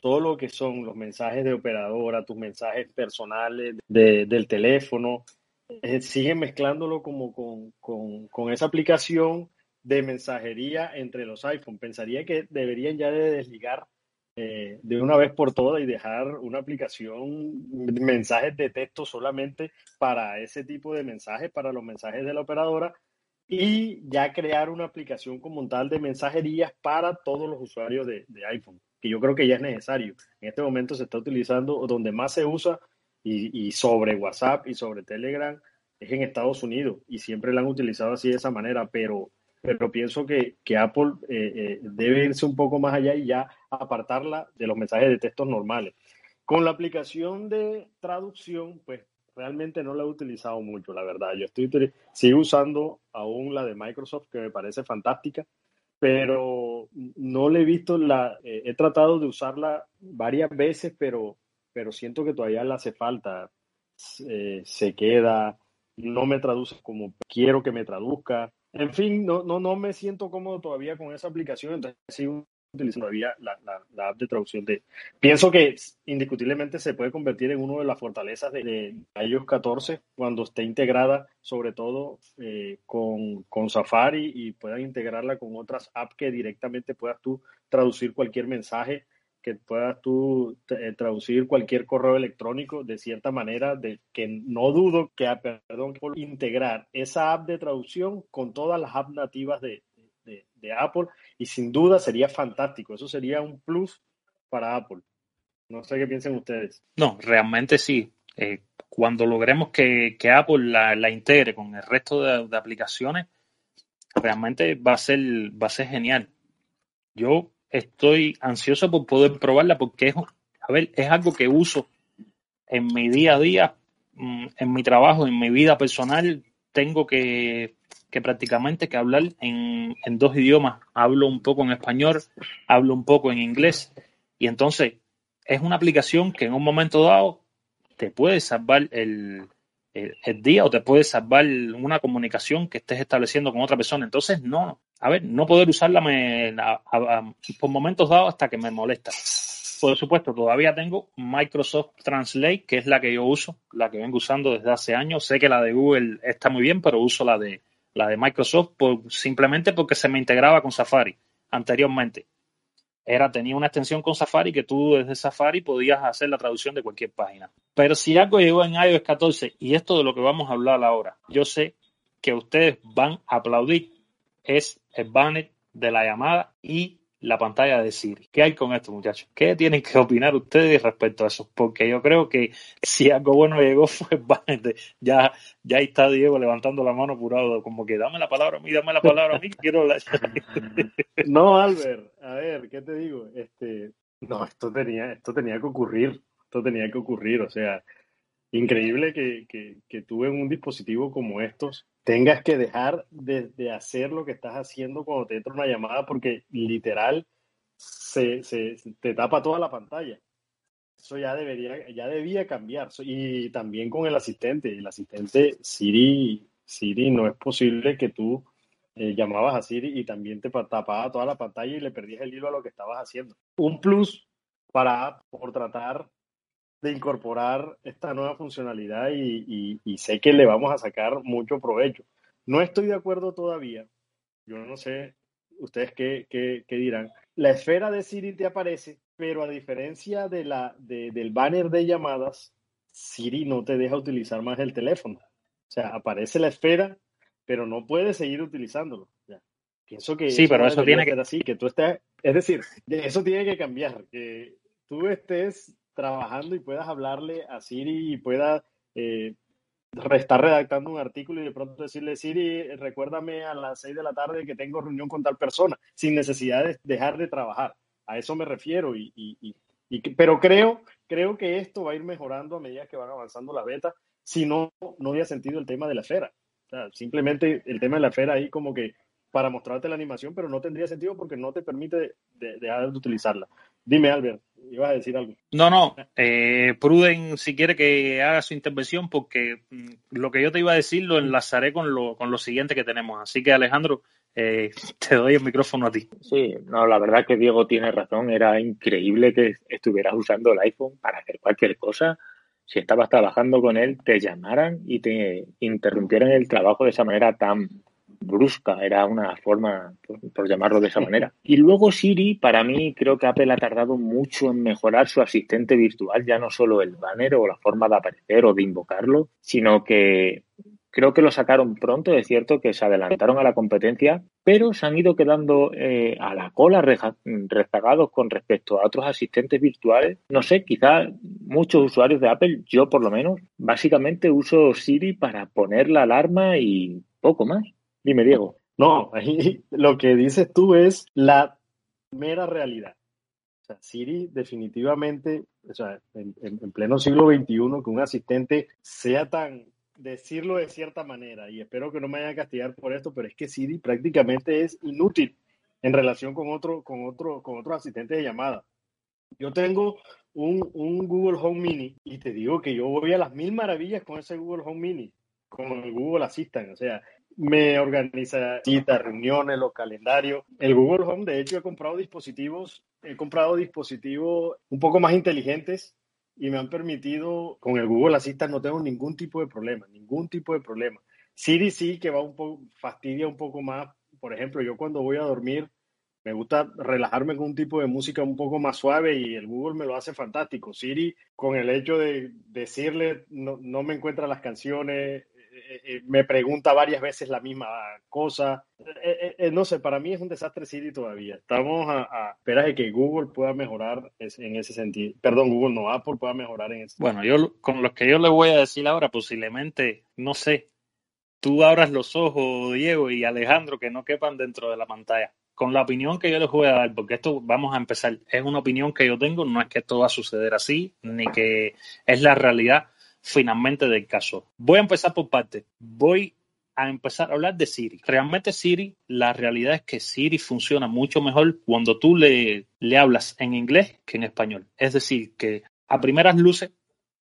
todo lo que son los mensajes de operadora, tus mensajes personales del teléfono, eh, siguen mezclándolo como con, con, esa aplicación de mensajería entre los iPhone. Pensaría que deberían ya de desligar eh, de una vez por todas y dejar una aplicación, mensajes de texto solamente para ese tipo de mensajes, para los mensajes de la operadora, y ya crear una aplicación como tal de mensajerías para todos los usuarios de, iPhone, que yo creo que ya es necesario. En este momento se está utilizando, donde más se usa y, sobre WhatsApp y sobre Telegram es en Estados Unidos y siempre la han utilizado así de esa manera, pero, pero pienso que, que Apple eh, eh, debe irse un poco más allá y ya apartarla de los mensajes de texto normales. Con la aplicación de traducción, pues realmente no la he utilizado mucho, la verdad. Yo estoy sigo usando aún la de Microsoft, que me parece fantástica, pero no le he visto la, eh, he tratado de usarla varias veces, pero pero siento que todavía le hace falta. Se queda, no me traduce como quiero que me traduzca. En fin, no, no, no me siento cómodo todavía con esa aplicación, entonces sigo utilizando todavía la, app de traducción de... Pienso que indiscutiblemente se puede convertir en una de las fortalezas de, iOS 14 cuando esté integrada sobre todo eh, con, con, Safari y puedan integrarla con otras apps que directamente puedas tú traducir cualquier mensaje que puedas tú eh, traducir cualquier correo electrónico de cierta manera, de que no dudo que, ah, perdón, por integrar esa app de traducción con todas las apps nativas de, Apple y sin duda sería fantástico. Eso sería un plus para Apple. No sé qué piensen ustedes. No, realmente sí. Eh, cuando logremos que, Apple la, integre con el resto de, de, aplicaciones, realmente va a ser, va a ser genial. Yo estoy ansioso por poder probarla porque es, a ver, es algo que uso en mi día a día, mm, en mi trabajo, en mi vida personal. Tengo que, prácticamente que hablar en, dos idiomas. Hablo un poco en español, hablo un poco en inglés. Y entonces es una aplicación que en un momento dado te puede salvar el, el, día o te puede salvar una comunicación que estés estableciendo con otra persona. Entonces, no, a ver, no poder usarla me, por momentos dados hasta que me molesta. Por supuesto, todavía tengo Microsoft Translate, que es la que yo uso, la que vengo usando desde hace años. Sé que la de Google está muy bien, pero uso la de, la de Microsoft simplemente porque se me integraba con Safari anteriormente. Era, tenía una extensión con Safari que tú desde Safari podías hacer la traducción de cualquier página. Pero si algo llegó en iOS 14, y esto de lo que vamos a hablar ahora, yo sé que ustedes van a aplaudir es el banner de la llamada y la pantalla de Siri. ¿Qué hay con esto, muchachos? ¿Qué tienen que opinar ustedes respecto a eso? Porque yo creo que si algo bueno llegó fue de, ya, ya está Diego levantando la mano apurado, como que dame la palabra a mí, dame la palabra a mí, quiero la... No, Albert, a ver, ¿qué te digo? Este, no, esto tenía, esto tenía que ocurrir, esto tenía que ocurrir, o sea, increíble que, que, que tú en un dispositivo como estos tengas que dejar de, hacer lo que estás haciendo cuando te entra una llamada porque literal se, te tapa toda la pantalla. Eso ya debería, ya debía cambiar. Y también con el asistente. El asistente Siri, Siri no es posible que tú eh, llamabas a Siri y también te tapaba toda la pantalla y le perdías el hilo a lo que estabas haciendo. Un plus para por tratar de incorporar esta nueva funcionalidad y, sé que le vamos a sacar mucho provecho. No estoy de acuerdo todavía, yo no sé ustedes qué, qué, dirán. La esfera de Siri te aparece, pero a diferencia de la, del banner de llamadas, Siri no te deja utilizar más el teléfono. O sea, aparece la esfera, pero no puedes seguir utilizándolo. Pienso que sí, pero eso tiene que ser así, que tú estés, es decir, eso tiene que cambiar, que tú estés trabajando y puedas hablarle a Siri y puedas eh, estar redactando un artículo y de pronto decirle, Siri, recuérdame a las 6 de la tarde que tengo reunión con tal persona, sin necesidad de dejar de trabajar. A eso me refiero. Y, y, y, pero creo, creo que esto va a ir mejorando a medida que van avanzando las betas. Si no, no había sentido el tema de la esfera. Simplemente el tema de la esfera ahí como que para mostrarte la animación, pero no tendría sentido porque no te permite dejar de utilizarla. Dime, Albert, ibas a decir algo. No, no, eh, Pruden, si quiere que haga su intervención, porque mm, lo que yo te iba a decir lo enlazaré con lo, con lo siguiente que tenemos. Así que, Alejandro, eh, te doy el micrófono a ti. Sí, no, la verdad que Diego tiene razón. Era increíble que estuvieras usando el iPhone para hacer cualquier cosa. Si estabas trabajando con él, te llamaran y te interrumpieran el trabajo de esa manera tan brusca, era una forma, por, llamarlo de esa manera. Y luego Siri, para mí, creo que Apple ha tardado mucho en mejorar su asistente virtual, ya no solo el banner o la forma de aparecer o de invocarlo, sino que creo que lo sacaron pronto, es cierto que se adelantaron a la competencia, pero se han ido quedando eh, a la cola rezagados con respecto a otros asistentes virtuales. No sé, quizás muchos usuarios de Apple, yo por lo menos, básicamente uso Siri para poner la alarma y poco más. Dime, Diego. No, ahí lo que dices tú es la mera realidad. Siri definitivamente, o sea, en, pleno siglo XXI, que un asistente sea tan, decirlo de cierta manera, y espero que no me vayan a castigar por esto, pero es que Siri prácticamente es inútil en relación con otro, con otro, con otros asistentes de llamada. Yo tengo un, un Google Home Mini y te digo que yo voy a las mil maravillas con ese Google Home Mini, con el Google Assistant. O sea, me organiza citas, reuniones, los calendarios. El Google Home, de hecho, he comprado dispositivos, he comprado dispositivos un poco más inteligentes y me han permitido, con el Google Assistant no tengo ningún tipo de problema, ningún tipo de problema. Siri sí que va un poco, fastidia un poco más. Por ejemplo, yo cuando voy a dormir, me gusta relajarme con un tipo de música un poco más suave y el Google me lo hace fantástico. Siri, con el hecho de decirle, no, no me encuentra las canciones, eh, eh, me pregunta varias veces la misma cosa. Eh, no sé, para mí es un desastre Siri todavía. Estamos a, esperar de que Google pueda mejorar en ese sentido. Perdón, Google no, Apple pueda mejorar en ese Bueno, yo con lo que yo le voy a decir ahora, posiblemente, no sé, tú abras los ojos, Diego y Alejandro, que no quepan dentro de la pantalla. Con la opinión que yo les voy a dar, porque esto vamos a empezar, es una opinión que yo tengo, no es que esto va a suceder así, ni que es la realidad finalmente del caso. Voy a empezar por parte. Voy a empezar a hablar de Siri. Realmente Siri, la realidad es que Siri funciona mucho mejor cuando tú le, le hablas en inglés que en español. Es decir, que a primeras luces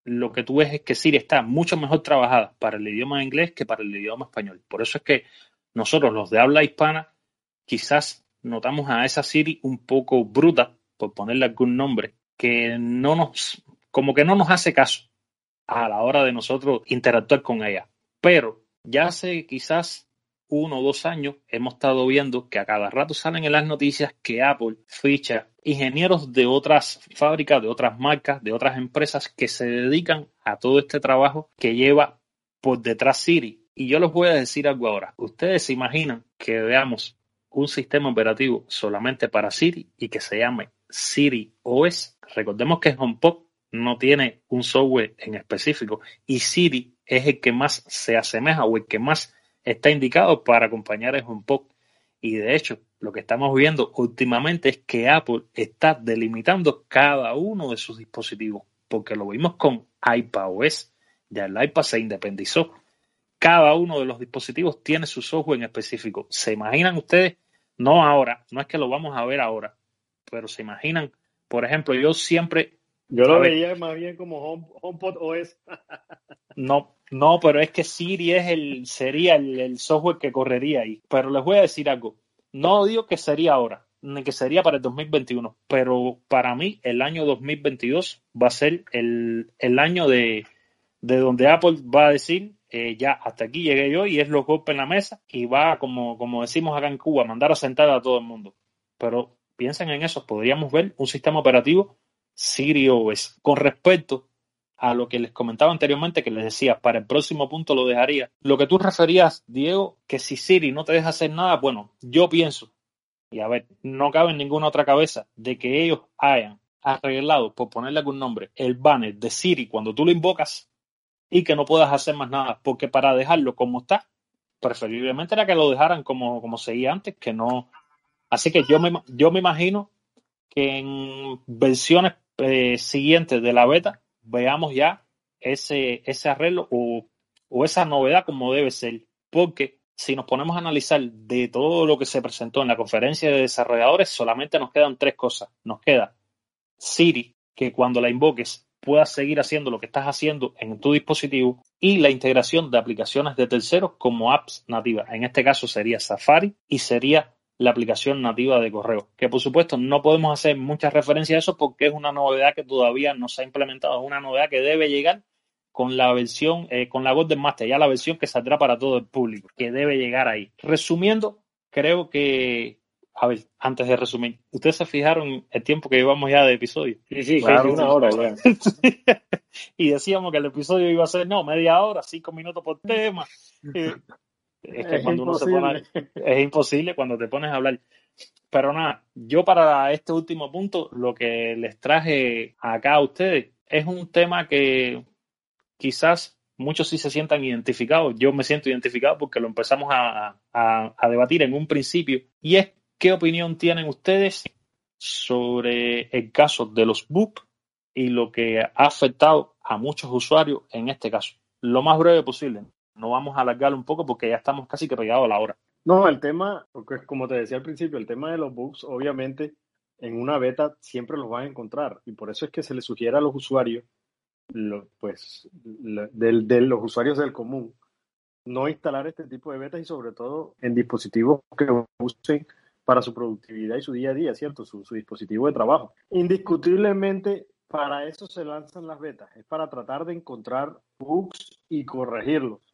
lo que tú ves es que Siri está mucho mejor trabajada para el idioma inglés que para el idioma español. Por eso es que nosotros, los de habla hispana, quizás notamos a esa Siri un poco bruta, por ponerle algún nombre, que no nos, como que no nos hace caso a la hora de nosotros interactuar con ella. Pero ya hace quizás uno o dos años hemos estado viendo que a cada rato salen en las noticias que Apple ficha ingenieros de otras fábricas, de otras marcas, de otras empresas que se dedican a todo este trabajo que lleva por detrás Siri. Y yo les voy a decir algo ahora. Ustedes se imaginan que veamos un sistema operativo solamente para Siri y que se llame Siri OS. Recordemos que HomePod no tiene un software en específico y Siri es el que más se asemeja o el que más está indicado para acompañar el HomePod. Y de hecho, lo que estamos viendo últimamente es que Apple está delimitando cada uno de sus dispositivos, porque lo vimos con iPadOS, ya el iPad se independizó. Cada uno de los dispositivos tiene su software en específico. ¿Se imaginan ustedes? No ahora, no es que lo vamos a ver ahora, pero se imaginan, por ejemplo, yo siempre yo lo veía más bien como Home, HomePod OS. no, no, pero es que Siri es el, sería el, software que correría ahí. Pero les voy a decir algo. No digo que sería ahora, ni que sería para el 2021, pero para mí el año 2022 va a ser el, año de, donde Apple va a decir, eh, ya hasta aquí llegué yo y es los golpes en la mesa y va, como, como decimos acá en Cuba, mandar a sentar a todo el mundo. Pero piensen en eso, podríamos ver un sistema operativo Siri OS. Con respecto a lo que les comentaba anteriormente, que les decía, para el próximo punto lo dejaría. Lo que tú referías, Diego, que si Siri no te deja hacer nada, bueno, yo pienso, y a ver, no cabe en ninguna otra cabeza, de que ellos hayan arreglado, por ponerle algún nombre, el banner de Siri cuando tú lo invocas y que no puedas hacer más nada, porque para dejarlo como está, preferiblemente era que lo dejaran como, como seguía antes, que no. Así que yo me, yo me imagino que en versiones eh, siguientes de la beta veamos ya ese, ese arreglo o, o esa novedad como debe ser, porque si nos ponemos a analizar de todo lo que se presentó en la conferencia de desarrolladores, solamente nos quedan tres cosas. Nos queda Siri, que cuando la invoques puedas seguir haciendo lo que estás haciendo en tu dispositivo y la integración de aplicaciones de terceros como apps nativas. En este caso sería Safari y sería la aplicación nativa de correo, que por supuesto no podemos hacer muchas referencias a eso porque es una novedad que todavía no se ha implementado, es una novedad que debe llegar con la versión, eh, con la Golden Master, ya la versión que saldrá para todo el público, que debe llegar ahí. Resumiendo, creo que, a ver, antes de resumir, ¿ustedes se fijaron el tiempo que llevamos ya de episodio? Sí, sí, claro, una hora ya. y decíamos que el episodio iba a ser, no, media hora, cinco minutos por tema. Es que cuando uno se pone, es imposible cuando te pones a hablar. Pero nada, yo para este último punto, lo que les traje acá a ustedes es un tema que quizás muchos sí se sientan identificados. Yo me siento identificado porque lo empezamos a, debatir en un principio. Y es qué opinión tienen ustedes sobre el caso de los bugs y lo que ha afectado a muchos usuarios en este caso. Lo más breve posible. No vamos a alargarlo un poco porque ya estamos casi que pegados a la hora. No, el tema, porque como te decía al principio, el tema de los bugs, obviamente, en una beta siempre los van a encontrar. Y por eso es que se les sugiere a los usuarios pues, de, los usuarios del común, no instalar este tipo de betas y sobre todo en dispositivos que usen para su productividad y su día a día, ¿cierto? Su, dispositivo de trabajo. Indiscutiblemente, para eso se lanzan las betas, es para tratar de encontrar bugs y corregirlos.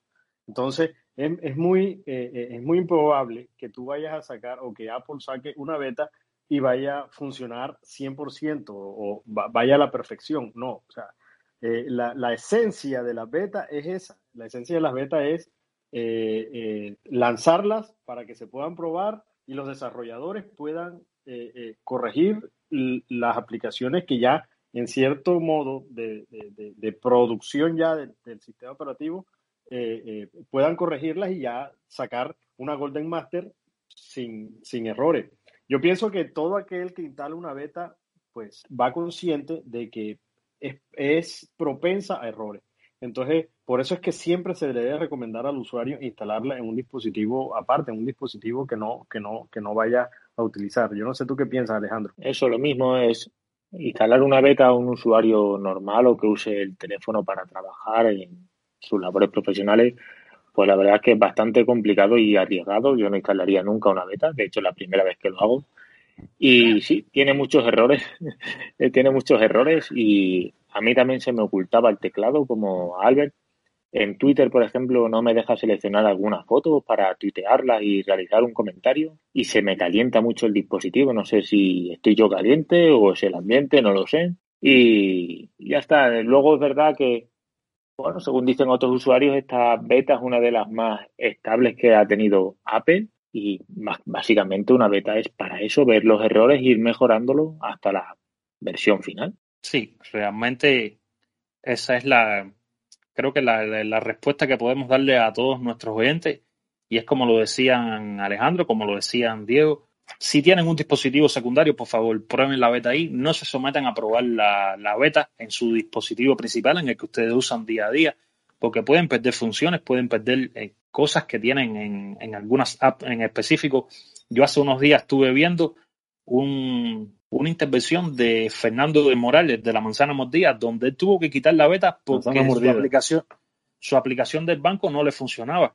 Entonces, es, muy, eh, eh, es muy improbable que tú vayas a sacar o que Apple saque una beta y vaya a funcionar 100% o, o vaya a la perfección. No, o sea, eh, la, esencia de la beta es esa. La esencia de las betas es eh, lanzarlas para que se puedan probar y los desarrolladores puedan corregir las aplicaciones que ya en cierto modo de, producción ya del sistema operativo puedan corregirlas y ya sacar una Golden Master sin, sin errores. Yo pienso que todo aquel que instala una beta pues va consciente de que es, propensa a errores. Entonces, por eso es que siempre se debe recomendar al usuario instalarla en un dispositivo aparte, en un dispositivo que no, que no, que no vaya a utilizar. Yo no sé tú qué piensas, Alejandro. Eso lo mismo es instalar una beta a un usuario normal o que use el teléfono para trabajar en sus labores profesionales. Pues la verdad es que es bastante complicado y arriesgado. Yo no instalaría nunca una beta. De hecho, es la primera vez que lo hago. Y sí, tiene muchos errores, tiene muchos errores y a mí también se me ocultaba el teclado como Albert. En Twitter, por ejemplo, no me deja seleccionar algunas fotos para tuitearlas y realizar un comentario y se me calienta mucho el dispositivo. No sé si estoy yo caliente o es el ambiente, no lo sé. Y ya está. Luego es verdad que, bueno, según dicen otros usuarios, esta beta es una de las más estables que ha tenido Apple y básicamente una beta es para eso, ver los errores e ir mejorándolo hasta la versión final. Sí, realmente esa es la, creo que la, la, respuesta que podemos darle a todos nuestros oyentes. Y es como lo decían Alejandro, como lo decían Diego. Si tienen un dispositivo secundario, por favor, prueben la beta ahí. No se sometan a probar la, la beta en su dispositivo principal, en el que ustedes usan día a día, porque pueden perder funciones, pueden perder eh, cosas que tienen en, en algunas apps en específico. Yo hace unos días estuve viendo un, una intervención de Fernando de Morales de la Manzana Mordida, donde él tuvo que quitar la beta porque su aplicación, su aplicación del banco no le funcionaba.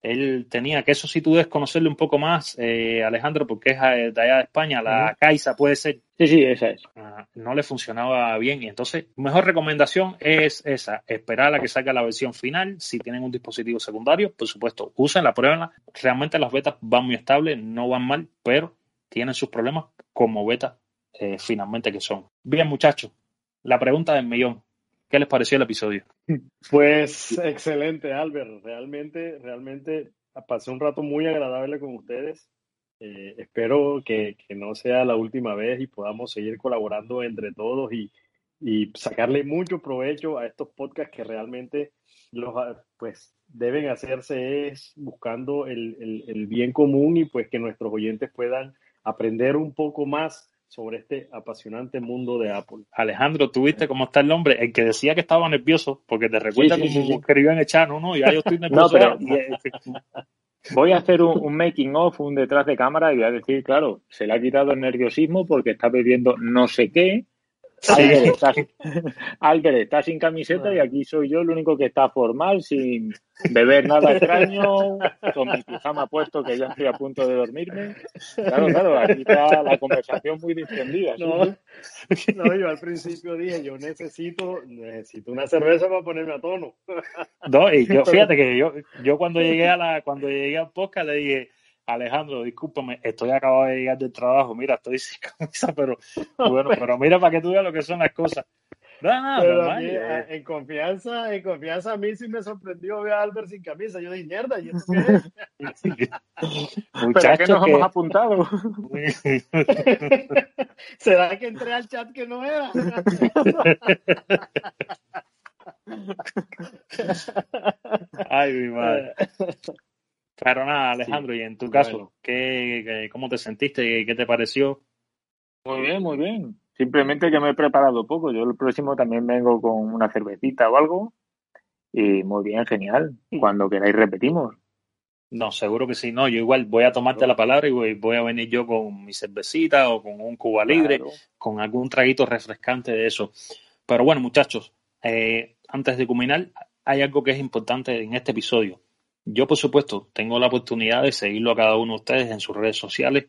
Él tenía, que eso si tú debes conocerle un poco más, eh, Alejandro, porque es eh, de allá de España, la Caixa puede ser. Sí, sí, esa es. Ah, no le funcionaba bien. Y entonces, mejor recomendación es esa, esperar a que salga la versión final. Si tienen un dispositivo secundario, por supuesto, úsenla, pruébenla. Realmente las betas van muy estables, no van mal, pero tienen sus problemas como beta eh, finalmente que son. Bien, muchachos, la pregunta del millón. ¿Qué les pareció el episodio? Pues excelente, Albert. Realmente, realmente pasé un rato muy agradable con ustedes. Eh, espero que, no sea la última vez y podamos seguir colaborando entre todos y, y sacarle mucho provecho a estos podcasts que realmente los, pues, deben hacerse es buscando el, el bien común y pues que nuestros oyentes puedan aprender un poco más sobre este apasionante mundo de Apple. Alejandro, ¿tú viste cómo está el hombre? El que decía que estaba nervioso, porque te recuerda sí, sí, como escribió en Echano, ¿no? Ya yo estoy nervioso. no, pero voy a hacer un, un, making of, un detrás de cámara y voy a decir, claro, se le ha quitado el nerviosismo porque está bebiendo no sé qué Albert, está, Albert está sin camiseta y aquí soy yo el único que está formal, sin beber nada extraño, con mi pijama puesto que ya estoy a punto de dormirme. Claro, claro, aquí está la conversación muy distendida. No, no, yo al principio dije, yo necesito, necesito una cerveza para ponerme a tono. No, y yo, fíjate que yo, yo cuando llegué a la, cuando llegué al podcast le dije, Alejandro, discúlpame, estoy acabado de llegar del trabajo, mira, estoy sin camisa, pero bueno, pero mira para que tú veas lo que son las cosas. No, no, pero mí, eh. en confianza, en confianza a mí sí me sorprendió ver a Albert sin camisa. Yo dije, mierda, ¿y esto qué es? ¿Pero qué nos que... hemos apuntado? ¿Será que entré al chat que no era? Ay, mi madre. Pero nada, Alejandro, sí. y en tu caso, ¿qué, qué, cómo te sentiste? ¿Qué te pareció? Muy bien, muy bien. Simplemente que me he preparado poco. Yo el próximo también vengo con una cervecita o algo. Y muy bien, genial. Cuando queráis repetimos. No, seguro que sí. No, yo igual voy a tomarte la palabra y voy, voy a venir yo con mi cervecita o con un Cuba Libre, claro. con algún traguito refrescante de eso. Pero bueno, muchachos, eh, antes de culminar, hay algo que es importante en este episodio. Yo, por supuesto, tengo la oportunidad de seguirlo a cada uno de ustedes en sus redes sociales.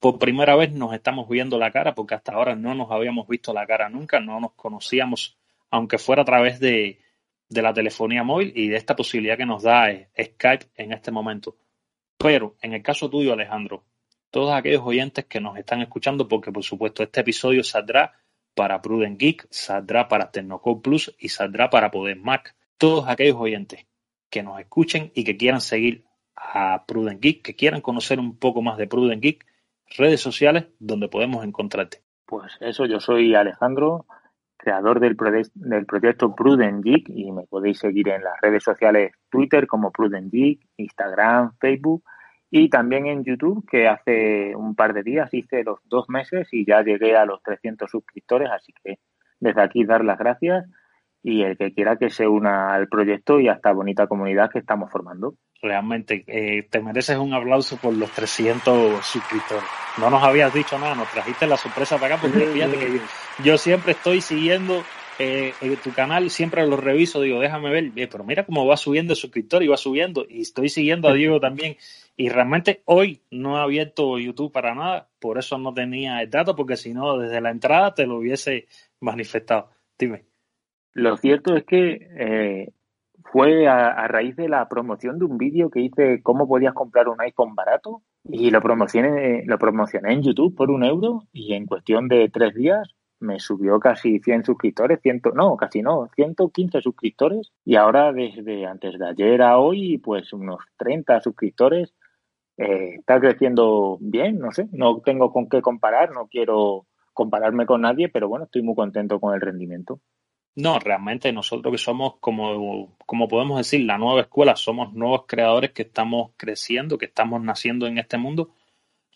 Por primera vez nos estamos viendo la cara, porque hasta ahora no nos habíamos visto la cara nunca, no nos conocíamos, aunque fuera a través de, de la telefonía móvil y de esta posibilidad que nos da Skype en este momento. Pero en el caso tuyo, Alejandro, todos aquellos oyentes que nos están escuchando, porque por supuesto este episodio saldrá para Prudent Geek, saldrá para Tecnocore Plus y saldrá para Poder Mac. Todos aquellos oyentes que nos escuchen y que quieran seguir a Prudent Geek, que quieran conocer un poco más de Prudent Geek, redes sociales donde podemos encontrarte. Pues eso, yo soy Alejandro, creador del, del proyecto Prudent Geek y me podéis seguir en las redes sociales Twitter como Prudent Geek, Instagram, Facebook y también en YouTube que hace un par de días hice los dos meses y ya llegué a los 300 suscriptores, así que desde aquí dar las gracias y el que quiera que se una al proyecto y a esta bonita comunidad que estamos formando. Realmente, eh, te mereces un aplauso por los 300 suscriptores. No nos habías dicho nada, nos trajiste la sorpresa para acá, porque fíjate que yo, siempre estoy siguiendo eh, tu canal, siempre lo reviso, digo, déjame ver, eh, pero mira cómo va subiendo el suscriptor y va subiendo, y estoy siguiendo a Diego también. Y realmente hoy no he abierto YouTube para nada, por eso no tenía el dato, porque si no, desde la entrada te lo hubiese manifestado. Dime. Lo cierto es que eh, fue a, raíz de la promoción de un vídeo que hice cómo podías comprar un iPhone barato y lo promocioné, lo promocioné en YouTube por un euro y en cuestión de tres días me subió casi 100 suscriptores, 100, no, casi no, 115 suscriptores y ahora desde antes de ayer a hoy pues unos 30 suscriptores. Eh, está creciendo bien, no sé, no tengo con qué comparar, no quiero compararme con nadie, pero bueno, estoy muy contento con el rendimiento. No, realmente nosotros que somos, como, como podemos decir, la nueva escuela, somos nuevos creadores que estamos creciendo, que estamos naciendo en este mundo.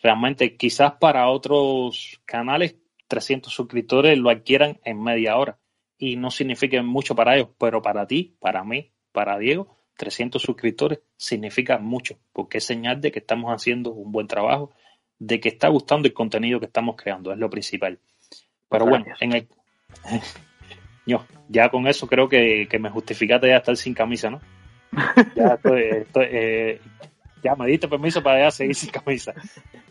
Realmente, quizás para otros canales, 300 suscriptores lo adquieran en media hora y no significa mucho para ellos, pero para ti, para mí, para Diego, 300 suscriptores significa mucho, porque es señal de que estamos haciendo un buen trabajo, de que está gustando el contenido que estamos creando, es lo principal. Pero bueno, en el, yo, ya con eso creo que, que me justificaste ya estar sin camisa, ¿no? Ya estoy, estoy eh, ya me diste permiso para ya seguir sin camisa.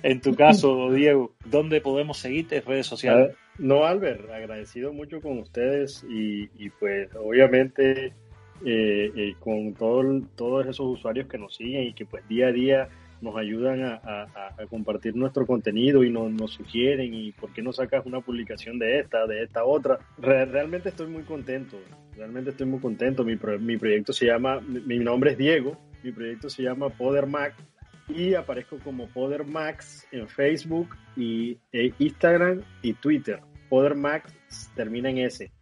En tu caso, Diego, ¿dónde podemos seguirte en redes sociales? No, Albert, agradecido mucho con ustedes y, y pues obviamente eh, eh, con todo, todos esos usuarios que nos siguen y que pues día a día nos ayudan a, compartir nuestro contenido y nos, nos, sugieren y por qué no sacas una publicación de esta, de esta otra. Re realmente estoy muy contento, realmente estoy muy contento. Mi, mi proyecto se llama, mi nombre es Diego, mi proyecto se llama Poder Mac y aparezco como Poder Max en Facebook y e Instagram y Twitter. Poder Max termina en S.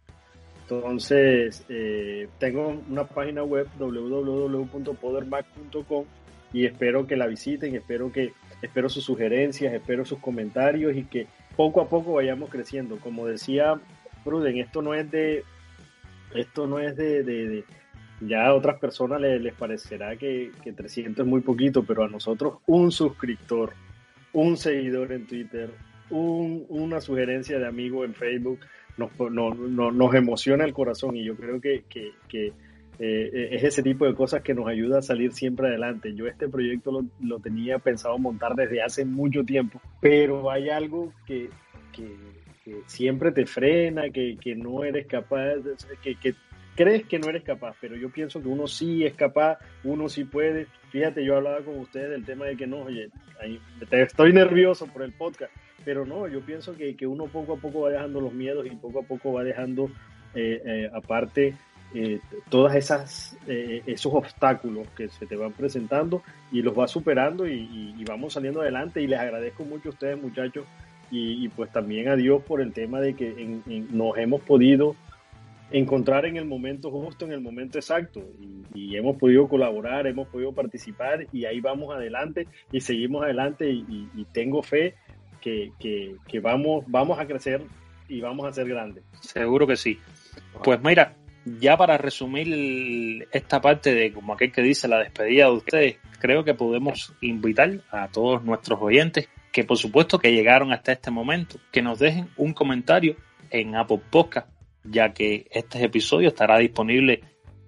Entonces, eh, tengo una página web www.podermac.com y espero que la visiten, espero que espero sus sugerencias, espero sus comentarios y que poco a poco vayamos creciendo. Como decía Pruden, esto no es de esto no es de, ya a otras personas les, parecerá que, que 300 es muy poquito, pero a nosotros un suscriptor, un seguidor en Twitter, una sugerencia de amigo en Facebook nos, nos emociona el corazón y yo creo que, eh, es ese tipo de cosas que nos ayuda a salir siempre adelante. Yo este proyecto lo, tenía pensado montar desde hace mucho tiempo, pero hay algo que, siempre te frena, que, no eres capaz, que, que crees que no eres capaz, pero yo pienso que uno sí es capaz, uno sí puede. Fíjate, yo hablaba con ustedes del tema de que no, oye, estoy nervioso por el podcast, pero no, yo pienso que, que, uno poco a poco va dejando los miedos y poco a poco va dejando eh, eh, aparte eh, todas esas esos obstáculos que se te van presentando y los va superando y, vamos saliendo adelante. Y les agradezco mucho a ustedes muchachos. Y, pues también a Dios por el tema de que nos hemos podido encontrar en el momento justo, en el momento exacto. Y, hemos podido colaborar, hemos podido participar y ahí vamos adelante y seguimos adelante. Y tengo fe que, vamos, vamos a crecer y vamos a ser grandes. Seguro que sí. Pues mira, ya para resumir esta parte de como aquel que dice la despedida de ustedes, creo que podemos invitar a todos nuestros oyentes que por supuesto que llegaron hasta este momento, que nos dejen un comentario en Apple Podcast, ya que este episodio estará disponible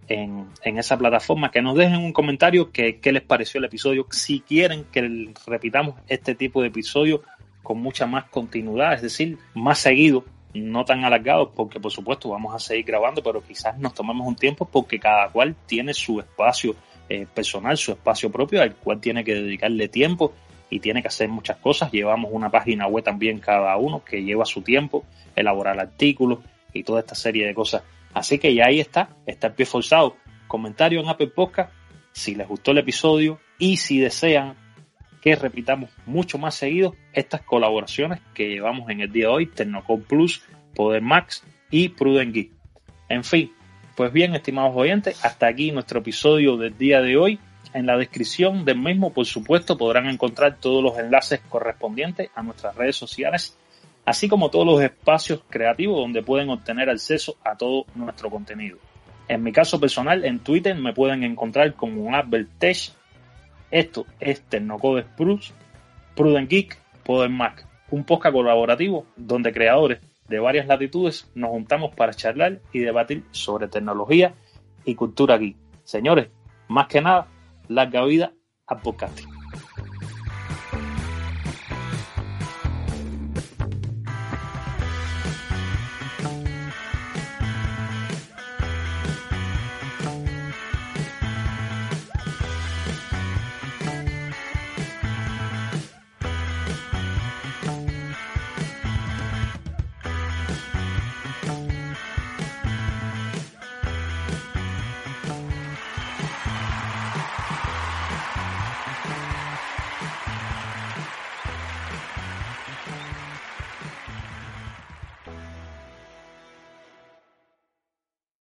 en, en, esa plataforma, que nos dejen un comentario que, qué les pareció el episodio, si quieren que repitamos este tipo de episodio con mucha más continuidad, es decir, más seguido, no tan alargado, porque por supuesto vamos a seguir grabando, pero quizás nos tomemos un tiempo porque cada cual tiene su espacio eh, personal, su espacio propio, al cual tiene que dedicarle tiempo y tiene que hacer muchas cosas. Llevamos una página web también cada uno que lleva su tiempo, elaborar artículos y toda esta serie de cosas. Así que ya ahí está, está el pie forzado. Comentario en Apple Podcast si les gustó el episodio y si desean que repitamos mucho más seguido estas colaboraciones que llevamos en el día de hoy, Tecnocom Plus, Poder Max y Prudent. En fin, pues bien, estimados oyentes, hasta aquí nuestro episodio del día de hoy. En la descripción del mismo, por supuesto, podrán encontrar todos los enlaces correspondientes a nuestras redes sociales, así como todos los espacios creativos donde pueden obtener acceso a todo nuestro contenido. En mi caso personal, en Twitter me pueden encontrar como Tech esto es Tecnocode Plus, Prudent Geek, Poder Mac, un podcast colaborativo donde creadores de varias latitudes nos juntamos para charlar y debatir sobre tecnología y cultura geek. Señores, más que nada, larga vida al podcasting.